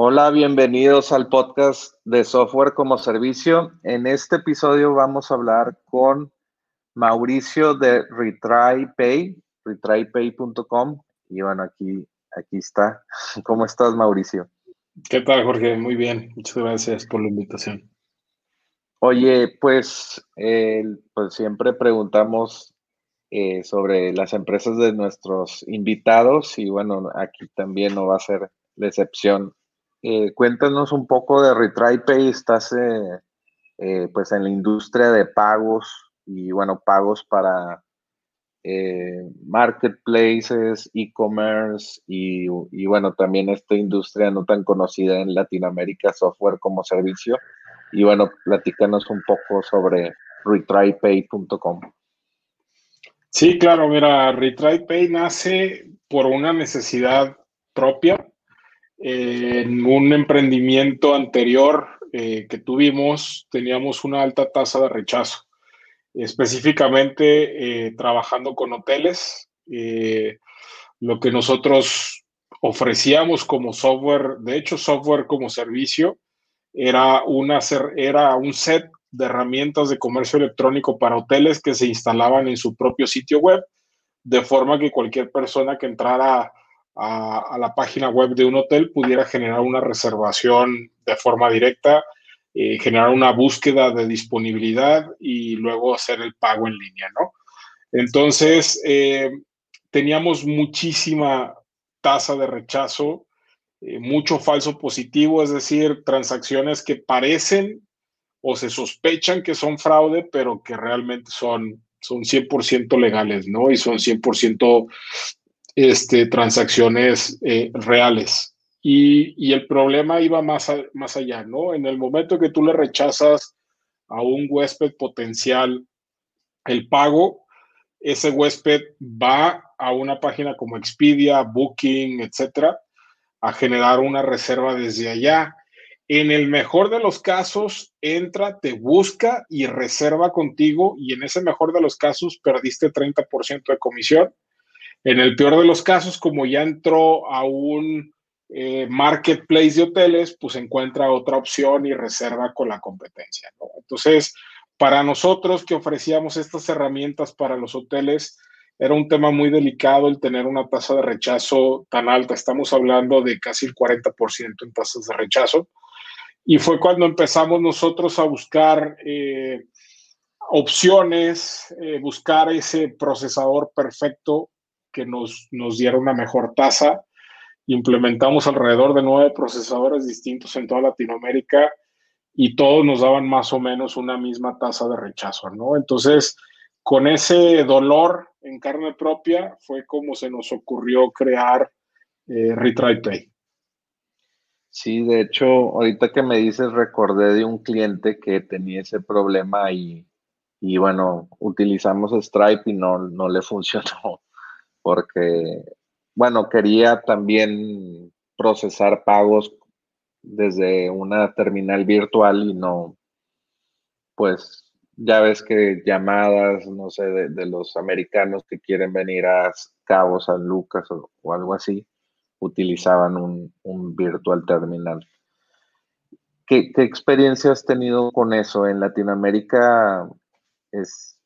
Hola, bienvenidos al podcast de Software como Servicio. En este episodio vamos a hablar con Mauricio de RetryPay, retrypay.com. Y bueno, aquí, aquí está. ¿Cómo estás, Mauricio? ¿Qué tal, Jorge? Muy bien. Muchas gracias por la invitación. Oye, pues, pues siempre preguntamos eh, sobre las empresas de nuestros invitados y bueno, aquí también no va a ser la excepción. Eh, cuéntanos un poco de RetryPay. Estás eh, eh, pues en la industria de pagos y bueno, pagos para marketplaces, e-commerce y, bueno, también esta industria no tan conocida en Latinoamérica, software como servicio. Y bueno, platícanos un poco sobre retrypay.com. Sí, claro, mira, RetryPay nace por una necesidad propia en un emprendimiento anterior eh, que tuvimos, teníamos una alta tasa de rechazo, específicamente eh, trabajando con hoteles. Eh, lo que nosotros ofrecíamos como software, de hecho software como servicio, era, una, era un set de herramientas de comercio electrónico para hoteles que se instalaban en su propio sitio web, de forma que cualquier persona que entrara a, la página web de un hotel pudiera generar una reservación de forma directa, eh, generar una búsqueda de disponibilidad y luego hacer el pago en línea, ¿no? Entonces, eh, teníamos muchísima tasa de rechazo, eh, mucho falso positivo, es decir, transacciones que parecen o se sospechan que son fraude, pero que realmente son, son 100% legales, ¿no? Y son 100% este, transacciones eh, reales. Y, el problema iba más, más allá, ¿no? En el momento que tú le rechazas a un huésped potencial el pago, ese huésped va a una página como Expedia, Booking, etcétera, a generar una reserva desde allá. En el mejor de los casos, entra, te busca y reserva contigo y en ese mejor de los casos perdiste 30% de comisión en el peor de los casos, como ya entró a un eh, marketplace de hoteles, pues encuentra otra opción y reserva con la competencia. Entonces, para nosotros que ofrecíamos estas herramientas para los hoteles, era un tema muy delicado el tener una tasa de rechazo tan alta. Estamos hablando de casi el 40% en tasas de rechazo. Y fue cuando empezamos nosotros a buscar eh, opciones, eh, buscar ese procesador perfecto que nos, nos diera una mejor tasa. Implementamos alrededor de nueve procesadores distintos en toda Latinoamérica y todos nos daban más o menos una misma tasa de rechazo, ¿no? Entonces, con ese dolor en carne propia fue como se nos ocurrió crear eh, Retry Pay. Sí, de hecho, ahorita que me dices, recordé de un cliente que tenía ese problema y, y bueno, utilizamos Stripe y no, no le funcionó porque, bueno, quería también procesar pagos desde una terminal virtual y no, pues ya ves que llamadas, no sé, de, los americanos que quieren venir a Cabo San Lucas o, algo así, utilizaban un, virtual terminal. ¿Qué, experiencia has tenido con eso? ¿En Latinoamérica es,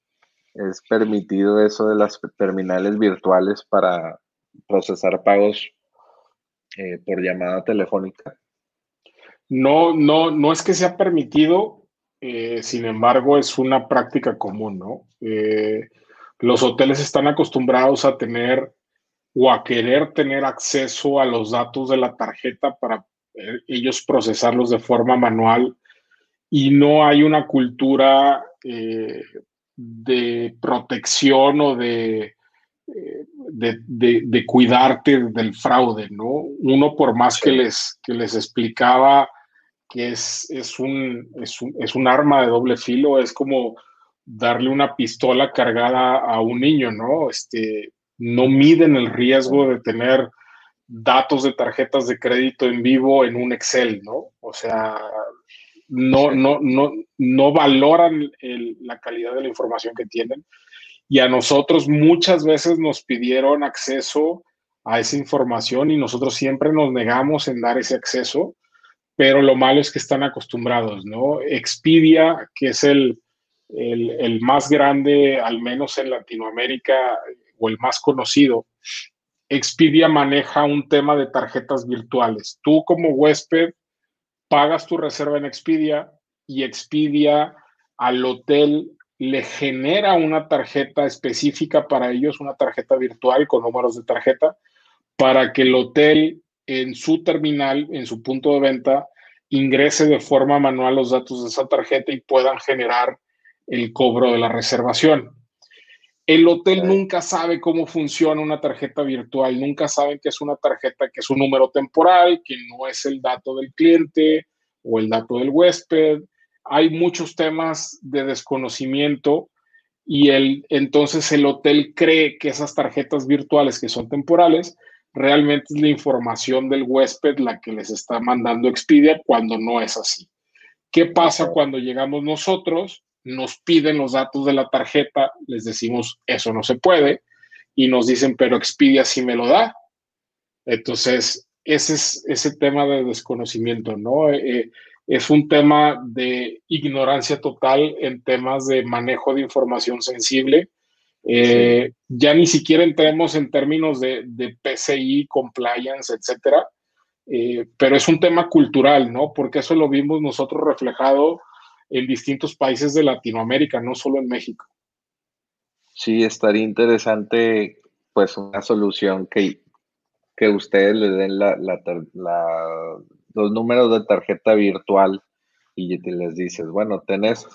es permitido eso de las terminales virtuales para procesar pagos eh, por llamada telefónica? No, no, no es que sea permitido, eh, sin embargo, es una práctica común, ¿no? Eh, los hoteles están acostumbrados a tener o a querer tener acceso a los datos de la tarjeta para ellos procesarlos de forma manual y no hay una cultura de protección o de, de, cuidarte del fraude, ¿no? Uno por más que les, que les explicaba que es, es, un, es, un, arma de doble filo, es como darle una pistola cargada a un niño, ¿no? Este, no miden el riesgo de tener datos de tarjetas de crédito en vivo en un Excel, ¿no? O sea, no, no, no, no valoran la calidad de la información que tienen. Y a nosotros muchas veces nos pidieron acceso a esa información y nosotros siempre nos negamos en dar ese acceso pero lo malo es que están acostumbrados, ¿no? Expedia, que es el, el, más grande, al menos en Latinoamérica, o el más conocido, Expedia maneja un tema de tarjetas virtuales. Tú como huésped pagas tu reserva en Expedia y Expedia al hotel le genera una tarjeta específica para ellos, una tarjeta virtual con números de tarjeta, para que el hotel en su terminal, en su punto de venta, ingrese de forma manual los datos de esa tarjeta y puedan generar el cobro de la reservación. El hotel nunca sabe cómo funciona una tarjeta virtual, nunca saben que es una tarjeta que es un número temporal, que no es el dato del cliente o el dato del huésped. Hay muchos temas de desconocimiento y el, entonces el hotel cree que esas tarjetas virtuales que son temporales realmente es la información del huésped la que les está mandando Expedia cuando no es así. ¿Qué pasa cuando llegamos nosotros? Nos piden los datos de la tarjeta, les decimos eso no se puede y nos dicen, pero Expedia sí me lo da. Entonces, ese es ese tema de desconocimiento, ¿no? Eh, eh, es un tema de ignorancia total en temas de manejo de información sensible eh, ya ni siquiera entremos en términos de, PCI, compliance, etcétera, eh, pero es un tema cultural, ¿no? Porque eso lo vimos nosotros reflejado en distintos países de Latinoamérica, no solo en México. Sí, estaría interesante, pues, una solución que, que ustedes le den la, los números de tarjeta virtual y te les dices, bueno, tenés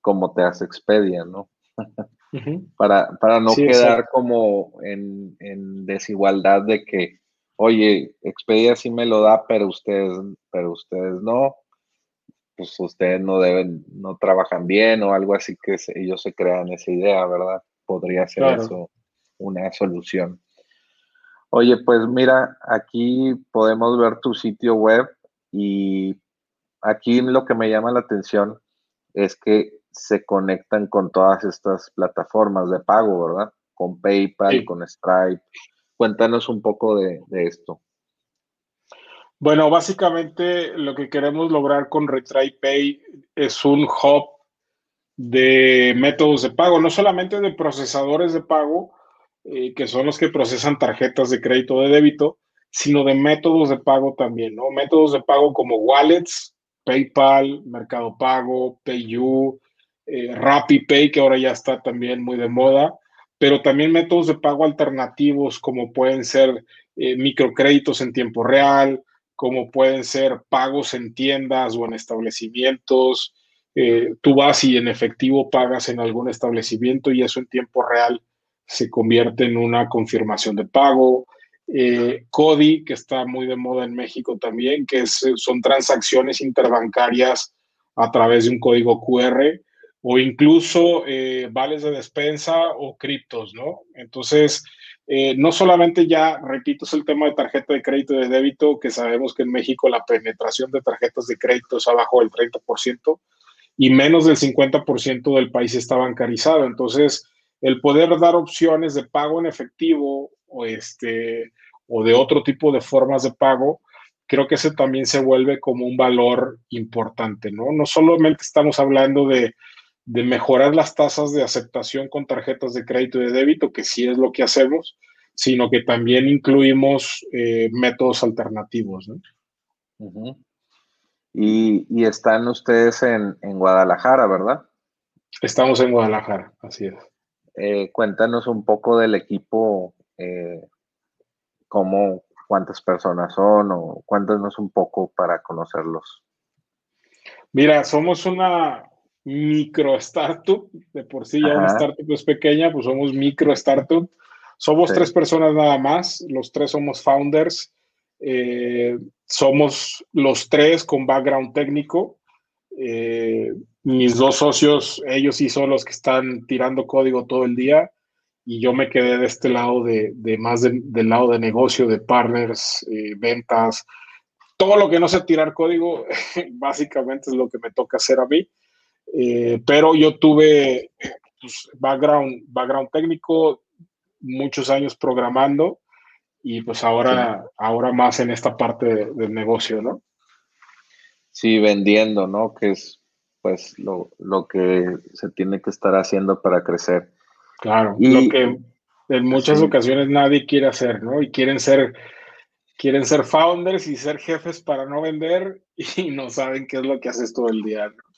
como te hace Expedia, ¿no? para, para no quedar como en, desigualdad de que, oye, Expedia sí me lo da, pero ustedes, pero ustedes no, pues ustedes no deben, no trabajan bien o algo así que ellos se crean esa idea, ¿verdad? Podría ser eso una solución. Oye, pues mira, aquí podemos ver tu sitio web y aquí lo que me llama la atención es que se conectan con todas estas plataformas de pago, ¿verdad? Con PayPal, con Stripe. Cuéntanos un poco de, esto. Bueno, básicamente lo que queremos lograr con Retry Pay es un hub de métodos de pago, no solamente de procesadores de pago, eh, que son los que procesan tarjetas de crédito de débito, sino de métodos de pago también, ¿no? Métodos de pago como wallets, PayPal, Mercado Pago, PayU, eh, RappiPay, que ahora ya está también muy de moda, pero también métodos de pago alternativos como pueden ser eh, microcréditos en tiempo real, como pueden ser pagos en tiendas o en establecimientos. Eh, tú vas y en efectivo pagas en algún establecimiento y eso en tiempo real se convierte en una confirmación de pago. Eh, CODI, que está muy de moda en México también, que son transacciones interbancarias a través de un código QR o incluso eh, vales de despensa o criptos, ¿no? Entonces, eh, no solamente ya, repito, es el tema de tarjeta de crédito y de débito, que sabemos que en México la penetración de tarjetas de crédito es abajo del 30%, y menos del 50% del país está bancarizado. Entonces, el poder dar opciones de pago en efectivo o, este, o de otro tipo de formas de pago, creo que ese también se vuelve como un valor importante, ¿no? No solamente estamos hablando de, mejorar las tasas de aceptación con tarjetas de crédito y de débito, que sí es lo que hacemos, sino que también incluimos eh, métodos alternativos, ¿no? y, están ustedes en, Guadalajara, ¿verdad? Estamos en Guadalajara, así es. Eh, cuéntanos un poco del equipo, eh, cómo, cuántas personas son o cuéntanos un poco para conocerlos. Mira, somos una micro startup, de por sí ya una startup es pequeña, pues somos micro startup. Somos tres personas nada más, los tres somos founders. Eh, somos los tres con background técnico. Eh, mis dos socios, ellos sí son los que están tirando código todo el día y yo me quedé de este lado de, más del lado de negocio, de partners, eh, ventas, todo lo que no sé tirar código, básicamente es lo que me toca hacer a mí. Pero yo tuve pues, background, background técnico, muchos años programando y pues ahora, ahora más en esta parte del negocio, ¿no? Sí, vendiendo, ¿no? Que es pues lo, que se tiene que estar haciendo para crecer. Claro, y, lo que en muchas ocasiones nadie quiere hacer, ¿no? Y quieren ser, quieren ser founders y ser jefes para no vender y no saben qué es lo que haces todo el día. ¿no?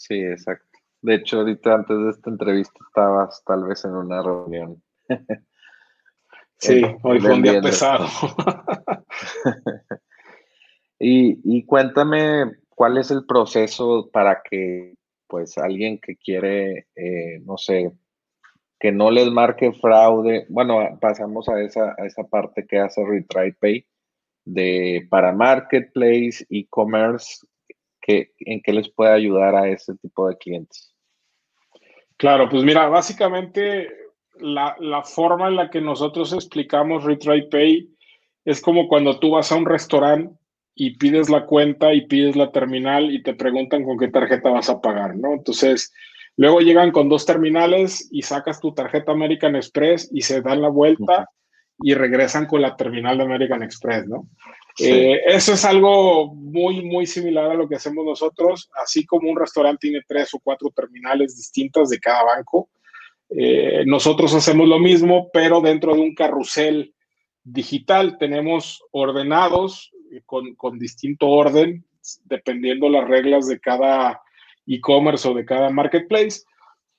Sí, exacto. De hecho, ahorita antes de esta entrevista estabas tal vez en una reunión. Sí, hoy fue un día pesado. y, cuéntame cuál es el proceso para que, pues, alguien que quiere, eh, no sé, que no les marque fraude. Bueno, pasamos a esa, a esa parte que hace Retry Pay de para marketplace, e-commerce, ¿en qué les puede ayudar a ese tipo de clientes? Claro, pues mira, básicamente la, forma en la que nosotros explicamos Retry Pay es como cuando tú vas a un restaurante y pides la cuenta y pides la terminal y te preguntan con qué tarjeta vas a pagar, ¿no? Entonces, luego llegan con dos terminales y sacas tu tarjeta American Express y se dan la vuelta y regresan con la terminal de American Express, ¿no? Eh, eso es algo muy, muy similar a lo que hacemos nosotros, así como un restaurante tiene tres o cuatro terminales distintas de cada banco eh, nosotros hacemos lo mismo, pero dentro de un carrusel digital. Tenemos ordenados eh, con, distinto orden, dependiendo las reglas de cada e-commerce o de cada marketplace.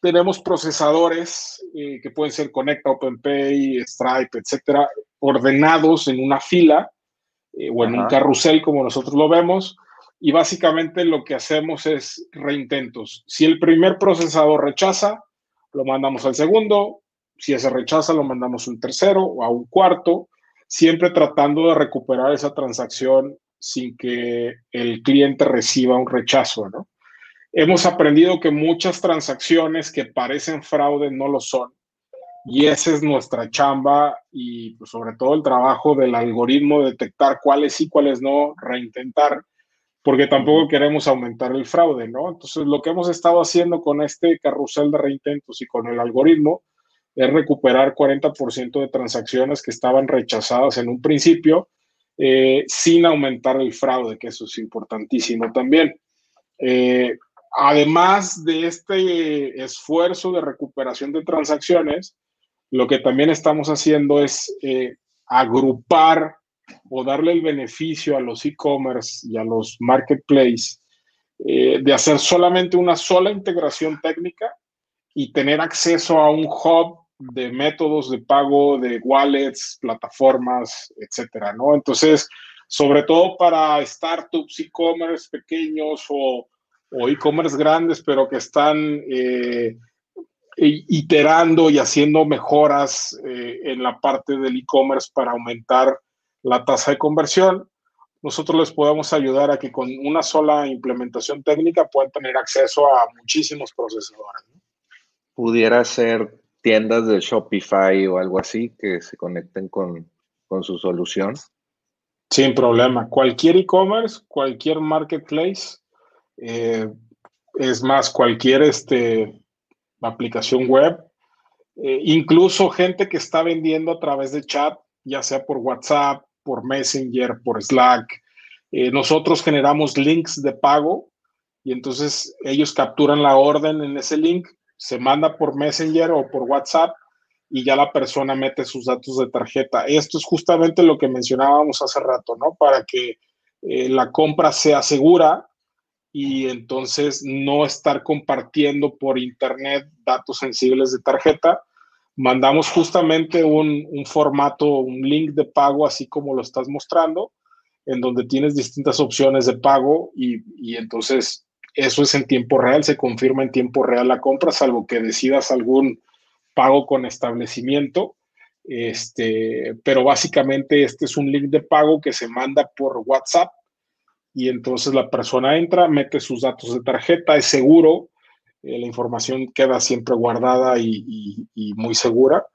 Tenemos procesadores eh, que pueden ser Conecta, OpenPay, Stripe, etcétera, ordenados en una fila o en un carrusel, como nosotros lo vemos. Y básicamente lo que hacemos es reintentos. Si el primer procesador rechaza, lo mandamos al segundo, si ese rechaza, lo mandamos a un tercero o a un cuarto, siempre tratando de recuperar esa transacción sin que el cliente reciba un rechazo, ¿no? Hemos aprendido que muchas transacciones que parecen fraude no lo son. Y esa es nuestra chamba y pues, sobre todo el trabajo del algoritmo, detectar cuáles sí, cuáles no, reintentar porque tampoco queremos aumentar el fraude, ¿no? Entonces, lo que hemos estado haciendo con este carrusel de reintentos y con el algoritmo es recuperar 40% de transacciones que estaban rechazadas en un principio eh, sin aumentar el fraude, que eso es importantísimo también. Eh, además de este esfuerzo de recuperación de transacciones, lo que también estamos haciendo es eh, agrupar o darle el beneficio a los e-commerce y a los marketplaces eh, de hacer solamente una sola integración técnica y tener acceso a un hub de métodos de pago, de wallets, plataformas, etcétera, ¿no? Entonces, sobre todo para startups e-commerce pequeños o, e-commerce grandes, pero que están eh, iterando y haciendo mejoras eh, en la parte del e-commerce para aumentar la tasa de conversión, nosotros les podemos ayudar a que con una sola implementación técnica puedan tener acceso a muchísimos procesadores. Pudiera ser tiendas de Shopify o algo así que se conecten con, su solución. Sin problema. Cualquier e-commerce, cualquier marketplace, eh, es más, cualquier este, aplicación web, eh, incluso gente que está vendiendo a través de chat, ya sea por WhatsApp, por Messenger, por Slack. Eh, nosotros generamos links de pago y entonces ellos capturan la orden en ese link, se manda por Messenger o por WhatsApp y ya la persona mete sus datos de tarjeta. Esto es justamente lo que mencionábamos hace rato, ¿no? Para que eh, la compra sea segura y entonces no estar compartiendo por internet datos sensibles de tarjeta. Mandamos justamente un, formato, un link de pago, así como lo estás mostrando, en donde tienes distintas opciones de pago y, y entonces eso es en tiempo real, se confirma en tiempo real la compra, salvo que decidas algún pago con establecimiento. Este, pero básicamente este es un link de pago que se manda por WhatsApp y entonces la persona entra, mete sus datos de tarjeta, es seguro, eh, la información queda siempre guardada y, muy segura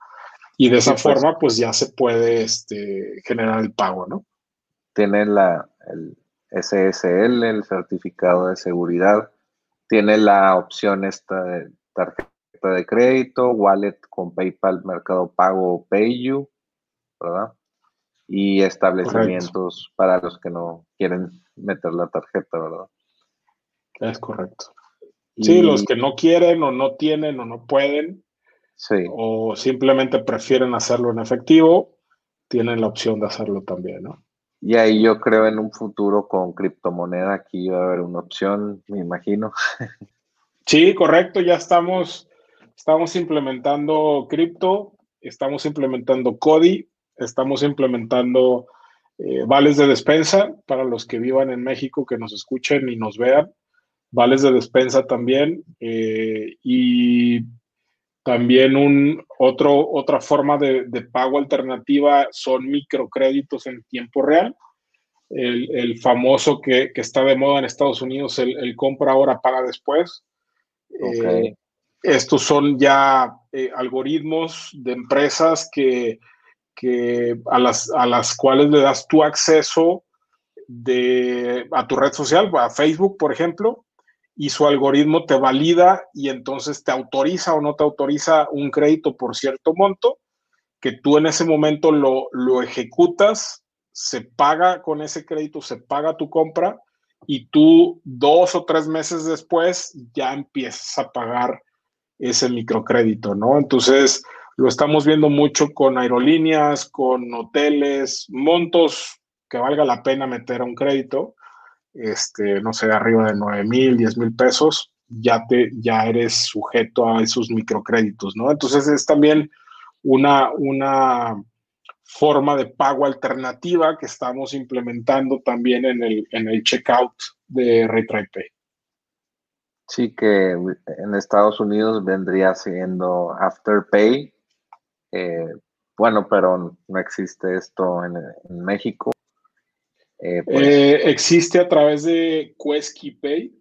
y de esa pues. forma pues ya se puede este, generar el pago, ¿no? Tiene la, el SSL, el certificado de seguridad, tiene la opción esta de tarjeta de crédito, wallet con PayPal, Mercado Pago, PayU, ¿verdad? Y establecimientos para los que no quieren meter la tarjeta, ¿verdad? Es correcto. Sí, los que no quieren o no tienen o no pueden, sí. o simplemente prefieren hacerlo en efectivo, tienen la opción de hacerlo también, ¿no? Y ahí yo creo en un futuro con criptomoneda, aquí va a haber una opción, me imagino. Sí, correcto, ya estamos, estamos implementando cripto, estamos implementando CODI, estamos implementando eh, vales de despensa para los que vivan en México, que nos escuchen y nos vean, vales de despensa también, eh, y también un, otro, otra forma de, pago alternativa son microcréditos en tiempo real. El, famoso que, está de moda en Estados Unidos, el, compra ahora, paga después. Eh, estos son ya algoritmos de empresas que que a, las, a las cuales le das tu acceso de, a tu red social, a Facebook, por ejemplo, y su algoritmo te valida y entonces te autoriza o no te autoriza un crédito por cierto monto, que tú en ese momento lo, lo ejecutas, se paga con ese crédito, se paga tu compra y tú dos o tres meses después ya empiezas a pagar ese microcrédito, ¿no? Entonces, lo estamos viendo mucho con aerolíneas, con hoteles, montos que valga la pena meter a un crédito, este, no sé, arriba de 9 mil, 10 mil pesos, ya, te, ya eres sujeto a esos microcréditos, ¿no? Entonces es también una, una forma de pago alternativa que estamos implementando también en el, en el checkout de RayTradePay. Sí, que en Estados Unidos vendría siendo Afterpay, eh, bueno, pero no existe esto en, México. Eh, pues eh, existe a través de Quesky Pay.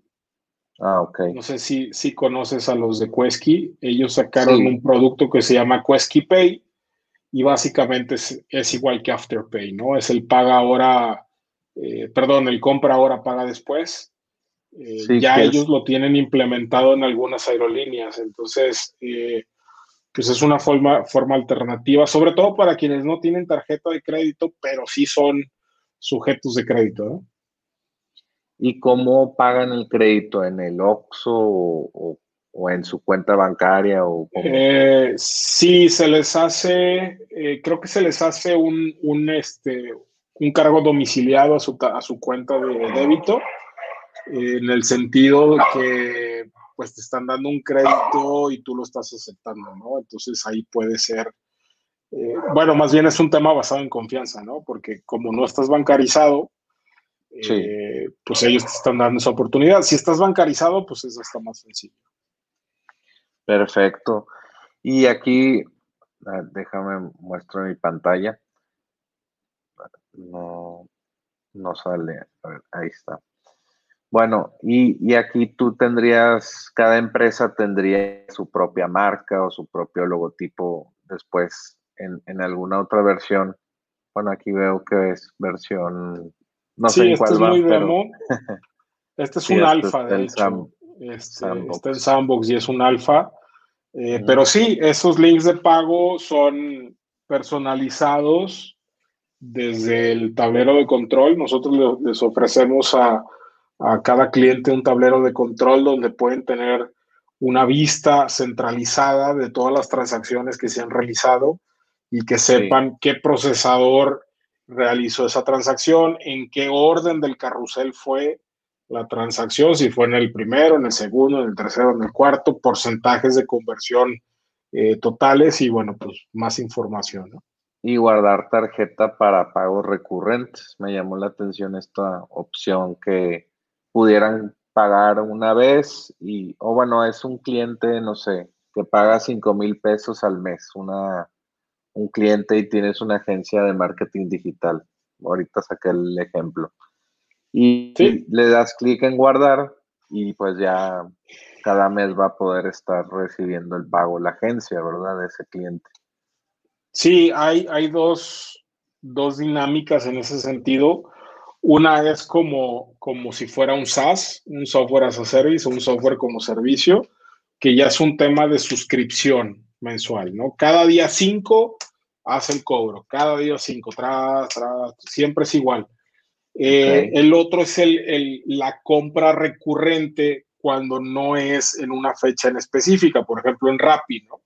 Ah, ok. No sé si, si conoces a los de Quesky. Ellos sacaron un producto que se llama Quesky Pay y básicamente es, igual que Afterpay, ¿no? Es el paga ahora, perdón, el compra ahora, paga después. ya ellos lo tienen implementado en algunas aerolíneas. Entonces, pues es una forma, forma alternativa, sobre todo para quienes no tienen tarjeta de crédito, pero sí son sujetos de crédito. ¿no? ¿Y cómo pagan el crédito? ¿En el OXO o, en su cuenta bancaria? O eh, sí, se les hace, eh, creo que se les hace un, un, este, un cargo domiciliado a su, a su cuenta de débito, en el sentido que pues te están dando un crédito y tú lo estás aceptando, ¿no? Entonces ahí puede ser, eh, bueno, más bien es un tema basado en confianza, ¿no? Porque como no estás bancarizado, eh, pues ellos te están dando esa oportunidad. Si estás bancarizado, pues eso está más sencillo. Perfecto. Y aquí, déjame muestro mi pantalla. No, no sale. A ver, ahí está. Bueno, y, aquí tú tendrías, cada empresa tendría su propia marca o su propio logotipo después en, alguna otra versión. Bueno, aquí veo que es versión, no sé en este cuál es muy demo. Este es un alfa, de hecho. Este, está en Sandbox y es un alfa. Eh, pero sí, esos links de pago son personalizados desde el tablero de control. Nosotros les ofrecemos a, a cada cliente un tablero de control donde pueden tener una vista centralizada de todas las transacciones que se han realizado y que sepan qué procesador realizó esa transacción, en qué orden del carrusel fue la transacción, si fue en el primero, en el segundo, en el tercero, en el cuarto, porcentajes de conversión eh, totales y bueno, pues más información. Y guardar tarjeta para pagos recurrentes. Me llamó la atención esta opción que pudieran pagar una vez y, o bueno, es un cliente, no sé, que paga 5 mil pesos al mes, una, un cliente y tienes una agencia de marketing digital. Ahorita saqué el ejemplo. Y le das clic en guardar y pues ya cada mes va a poder estar recibiendo el pago la agencia, ¿verdad? De ese cliente. Sí, hay, hay dos, dos dinámicas en ese sentido. Una es como, como si fuera un SaaS, un software as a service, un software como servicio, que ya es un tema de suscripción mensual, ¿no? Cada día cinco hace el cobro, cada día cinco, tras, tras, siempre es igual. Eh, el otro es el, la compra recurrente cuando no es en una fecha en específica, por ejemplo en Rappi, ¿no?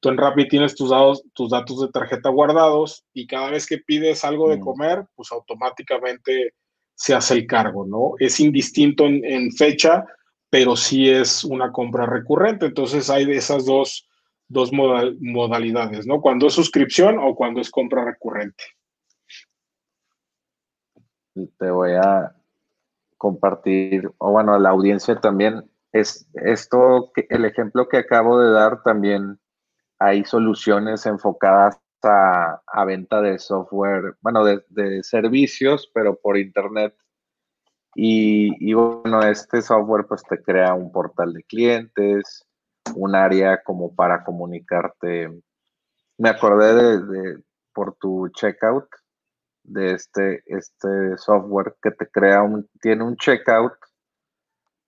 Tú en Rappi tienes tus datos, tus datos de tarjeta guardados y cada vez que pides algo de mm. comer, pues automáticamente se hace el cargo, ¿no? Es indistinto en, fecha, pero sí es una compra recurrente. Entonces hay de esas dos, dos modalidades, ¿no? Cuando es suscripción o cuando es compra recurrente. Te voy a compartir, o bueno, la audiencia también, es esto, el ejemplo que acabo de dar también hay soluciones enfocadas a, venta de software, bueno, de, servicios, pero por internet. Y, bueno, este software pues te crea un portal de clientes, un área como para comunicarte. Me acordé de, por tu checkout de este, este software que te crea un, tiene un checkout,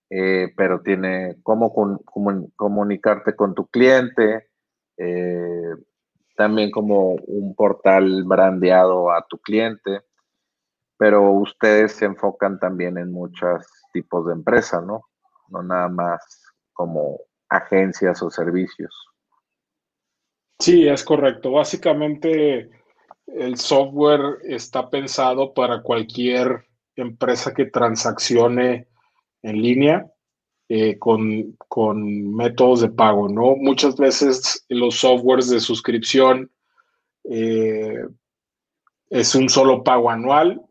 eh, pero tiene cómo comunicarte con tu cliente, eh, también como un portal brandeado a tu cliente, pero ustedes se enfocan también en muchos tipos de empresas, ¿no? No nada más como agencias o servicios. Sí, es correcto. Básicamente el software está pensado para cualquier empresa que transaccione en línea eh, con, métodos de pago, ¿no? Muchas veces los softwares de suscripción eh, es un solo pago anual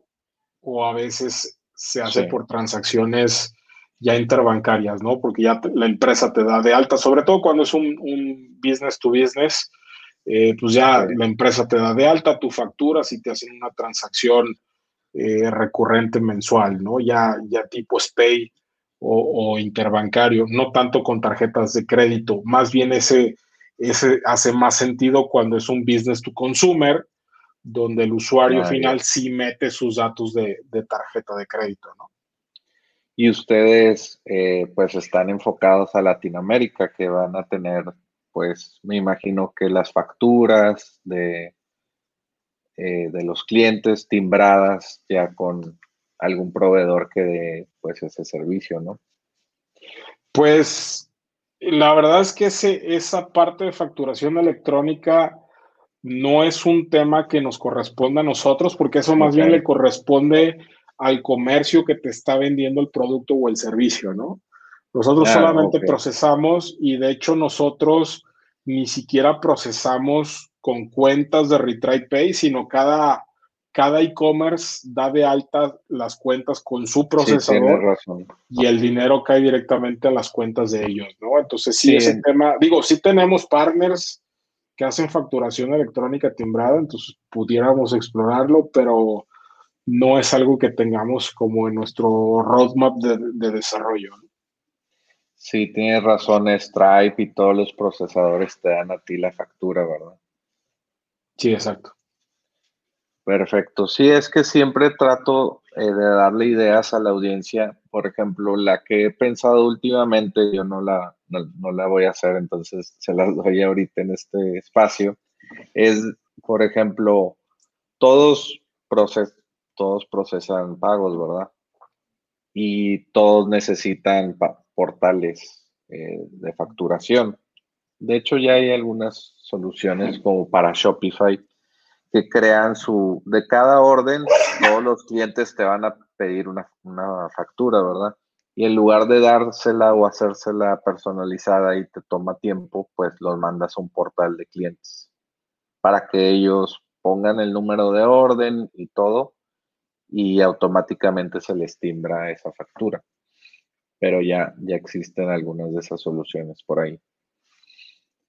o a veces se hace por transacciones ya interbancarias, ¿no? Porque ya la empresa te da de alta, sobre todo cuando es un, business to business, eh, pues ya la empresa te da de alta, tu factura si te hacen una transacción recurrente mensual, ¿no? Ya, ya tipo SPAY o, interbancario, no tanto con tarjetas de crédito, más bien ese, ese hace más sentido cuando es un business to consumer, donde el usuario final sí mete sus datos de, tarjeta de crédito, ¿no? Y ustedes, eh, pues, están enfocados a Latinoamérica, que van a tener, pues, me imagino que las facturas de, eh, de los clientes timbradas ya con algún proveedor que dé pues ese servicio, ¿no? Pues la verdad es que ese, esa parte de facturación electrónica no es un tema que nos corresponda a nosotros, porque eso más bien le corresponde al comercio que te está vendiendo el producto o el servicio, ¿no? Nosotros solamente procesamos y de hecho nosotros ni siquiera procesamos con cuentas de Retry Pay, sino cada cada e-commerce da de alta las cuentas con su procesador y el dinero cae directamente a las cuentas de ellos, ¿no? Entonces, sí, ese tema, digo, sí tenemos partners que hacen facturación electrónica timbrada, entonces pudiéramos explorarlo, pero no es algo que tengamos como en nuestro roadmap de, de desarrollo. Sí, tienes razón, Stripe y todos los procesadores te dan a ti la factura, ¿verdad? Sí, exacto. Perfecto. Sí, es que siempre trato eh, de darle ideas a la audiencia. Por ejemplo, la que he pensado últimamente, yo no la, no, la voy a hacer, entonces se las doy ahorita en este espacio. Es, por ejemplo, todos, proces todos procesan pagos, ¿verdad? Y todos necesitan portales eh, de facturación. De hecho, ya hay algunas soluciones como para Shopify que crean su, de cada orden, todos los clientes te van a pedir una, factura, ¿verdad? Y en lugar de dársela o hacérsela personalizada y te toma tiempo, pues los mandas a un portal de clientes para que ellos pongan el número de orden y todo y automáticamente se les timbra esa factura. Pero ya, ya existen algunas de esas soluciones por ahí.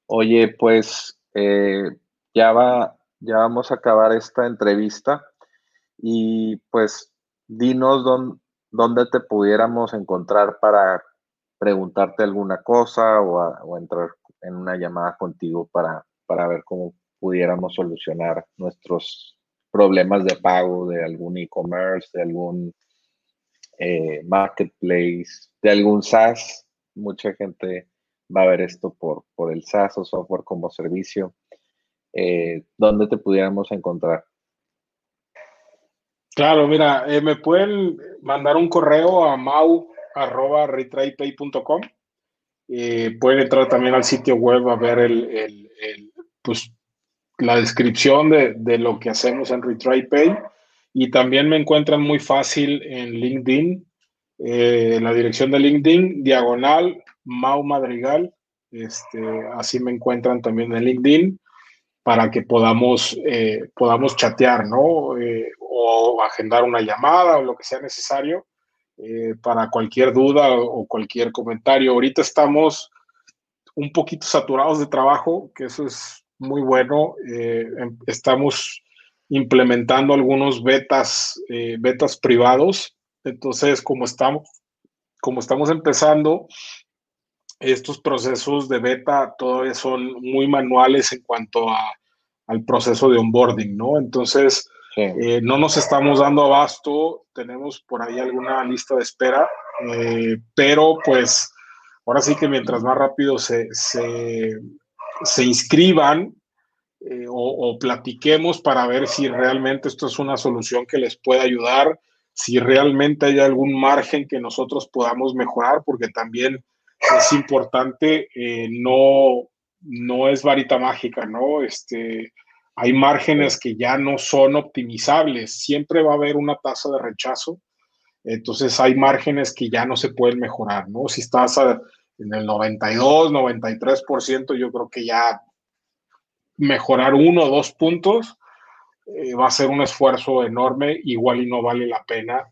Oye, pues eh, ya va, ya vamos a acabar esta entrevista y pues dinos dónde te pudiéramos encontrar para preguntarte alguna cosa o, entrar en una llamada contigo para, para ver cómo pudiéramos solucionar nuestros problemas de pago de algún e-commerce, de algún eh, marketplace, de algún SaaS. Mucha gente va a ver esto por, por el SaaS o software como servicio eh, dónde te pudiéramos encontrar. Claro, mira, eh, me pueden mandar un correo a mau.retraypay.com. Eh, pueden entrar también al sitio web a ver el, pues, la descripción de, lo que hacemos en RetryPay. Y también me encuentran muy fácil en LinkedIn, eh, la dirección de LinkedIn, diagonal, Mau Madrigal. Este, así me encuentran también en LinkedIn para que podamos, eh, podamos chatear, ¿no? Eh, o agendar una llamada o lo que sea necesario eh, para cualquier duda o cualquier comentario. Ahorita estamos un poquito saturados de trabajo, que eso es muy bueno. Em, estamos implementando algunos betas, betas privados. Entonces, como estamos, como estamos empezando, estos procesos de beta todavía son muy manuales en cuanto a, al proceso de onboarding, ¿no? Entonces, eh, no nos estamos dando abasto, tenemos por ahí alguna lista de espera, eh, pero pues ahora sí que mientras más rápido se, se, inscriban eh, o, o, platiquemos para ver si realmente esto es una solución que les puede ayudar, si realmente hay algún margen que nosotros podamos mejorar, porque también es importante, eh, no, no es varita mágica, ¿no? Este, hay márgenes que ya no son optimizables, siempre va a haber una tasa de rechazo, entonces hay márgenes que ya no se pueden mejorar, ¿no? Si estás en el 92, 93%, yo creo que ya mejorar uno o dos puntos eh, va a ser un esfuerzo enorme, igual y no vale la pena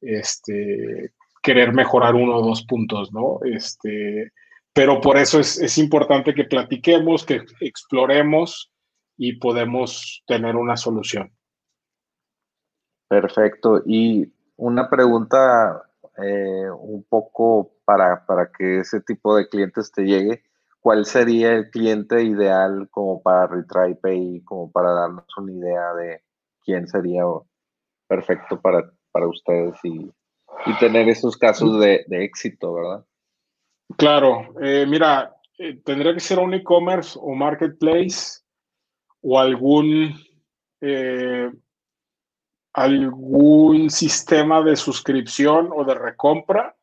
este, querer mejorar uno o dos puntos, ¿no? Este, pero por eso es, importante que platiquemos, que exploremos y podemos tener una solución. Perfecto. Y una pregunta eh, un poco para, para, que ese tipo de clientes te llegue. ¿Cuál sería el cliente ideal como para Retry Pay, como para darnos una idea de quién sería perfecto para, para ustedes y, y tener esos casos de, éxito, ¿verdad? Claro, eh, mira, eh, tendría que ser un e-commerce o marketplace o algún, eh, algún sistema de suscripción o de recompra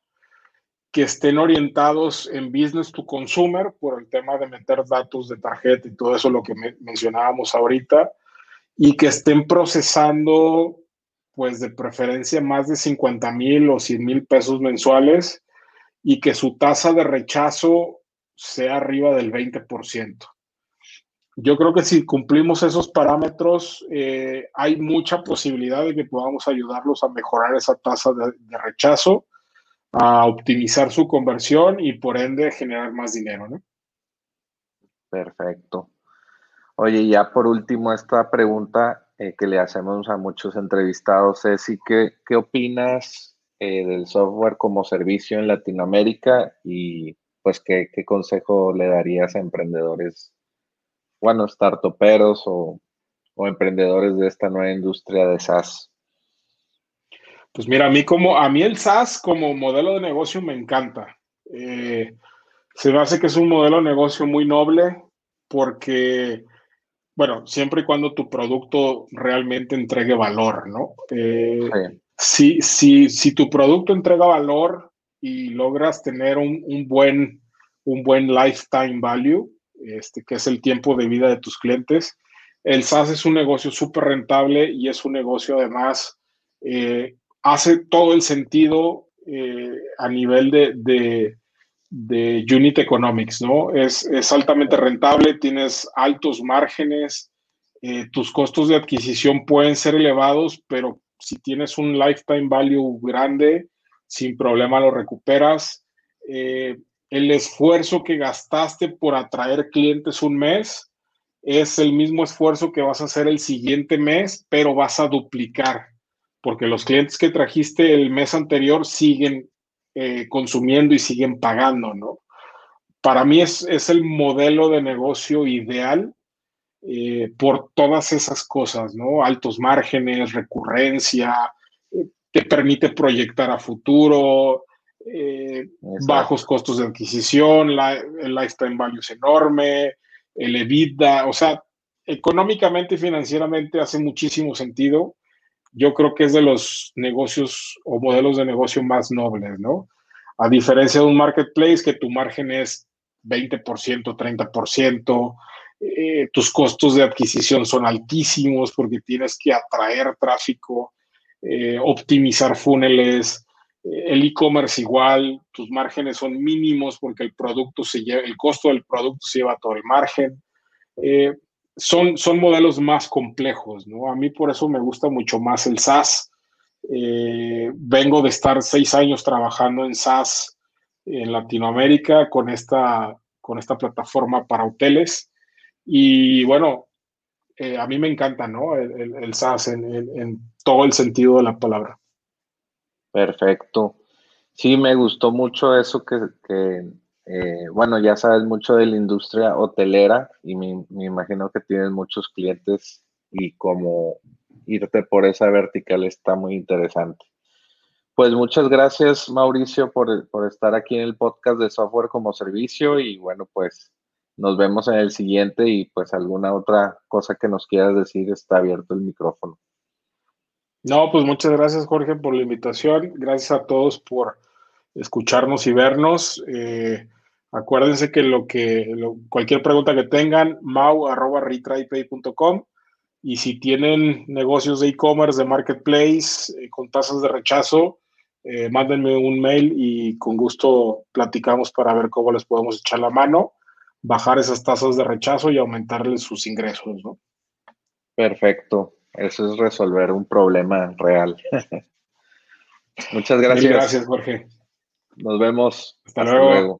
que estén orientados en business to consumer por el tema de meter datos de tarjeta y todo eso, lo que mencionábamos ahorita, y que estén procesando pues de preferencia más de 50 mil o 100 mil pesos mensuales y que su tasa de rechazo sea arriba del 20%. Yo creo que si cumplimos esos parámetros, eh, hay mucha posibilidad de que podamos ayudarlos a mejorar esa tasa de, rechazo, a optimizar su conversión y por ende generar más dinero. Perfecto. Oye, ya por último, esta pregunta eh, que le hacemos a muchos entrevistados es, ¿y qué, qué opinas eh, del software como servicio en Latinoamérica? Y pues, ¿qué, ¿qué, consejo le darías a emprendedores, bueno, startuperos o, o emprendedores de esta nueva industria de SaaS? Pues mira, a mí como a mí el SaaS como modelo de negocio me encanta. Eh, se me hace que es un modelo de negocio muy noble porque, bueno, siempre y cuando tu producto realmente entregue valor, ¿no? Eh, si, si, tu producto entrega valor y logras tener un, buen, un buen lifetime value, este, que es el tiempo de vida de tus clientes, el SaaS es un negocio súper rentable y es un negocio además, eh, hace todo el sentido eh, a nivel de, de, unit economics, ¿no? Es, es, altamente rentable, tienes altos márgenes, eh, tus costos de adquisición pueden ser elevados, pero si tienes un lifetime value grande, sin problema lo recuperas. el esfuerzo que gastaste por atraer clientes un mes, es el mismo esfuerzo que vas a hacer el siguiente mes, pero vas a duplicar, porque los clientes que trajiste el mes anterior siguen eh, consumiendo y siguen pagando, ¿no? Para mí es, es el modelo de negocio ideal eh, por todas esas cosas, ¿no? Altos márgenes, recurrencia, eh, te permite proyectar a futuro, bajos costos de adquisición, la, el lifetime value es enorme, el EBITDA, o sea, económicamente y financieramente hace muchísimo sentido. Yo creo que es de los negocios o modelos de negocio más nobles, ¿no? A diferencia de un marketplace que tu margen es 20%, 30%, eh, tus costos de adquisición son altísimos porque tienes que atraer tráfico, eh, optimizar funnels, eh, el e-commerce igual, tus márgenes son mínimos porque el producto se lleva, el costo del producto se lleva todo el margen. Eh, son, son modelos más complejos, ¿no? A mí por eso me gusta mucho más el SaaS. Eh, vengo de estar seis años trabajando en SaaS en Latinoamérica con esta, con esta plataforma para hoteles. Y bueno, a mí me encanta, ¿no? El, el, SaaS en, en todo el sentido de la palabra. Perfecto. Sí, me gustó mucho eso que, eh, bueno, ya sabes mucho de la industria hotelera y me, imagino que tienes muchos clientes y como irte por esa vertical está muy interesante. Pues muchas gracias Mauricio por, por estar aquí en el podcast de software como servicio y bueno, pues nos vemos en el siguiente y pues alguna otra cosa que nos quieras decir está abierto el micrófono. No, pues muchas gracias Jorge por la invitación. Gracias a todos por escucharnos y vernos. Eh, acuérdense que lo que cualquier pregunta que tengan, mau@retrypay.com y si tienen negocios de e-commerce, de marketplace eh, con tasas de rechazo, eh, mándenme un mail y con gusto platicamos para ver cómo les podemos echar la mano, bajar esas tasas de rechazo y aumentarles sus ingresos, ¿no? Perfecto. Eso es resolver un problema real. Muchas gracias. gracias, Jorge. Nos vemos. Hasta, luego.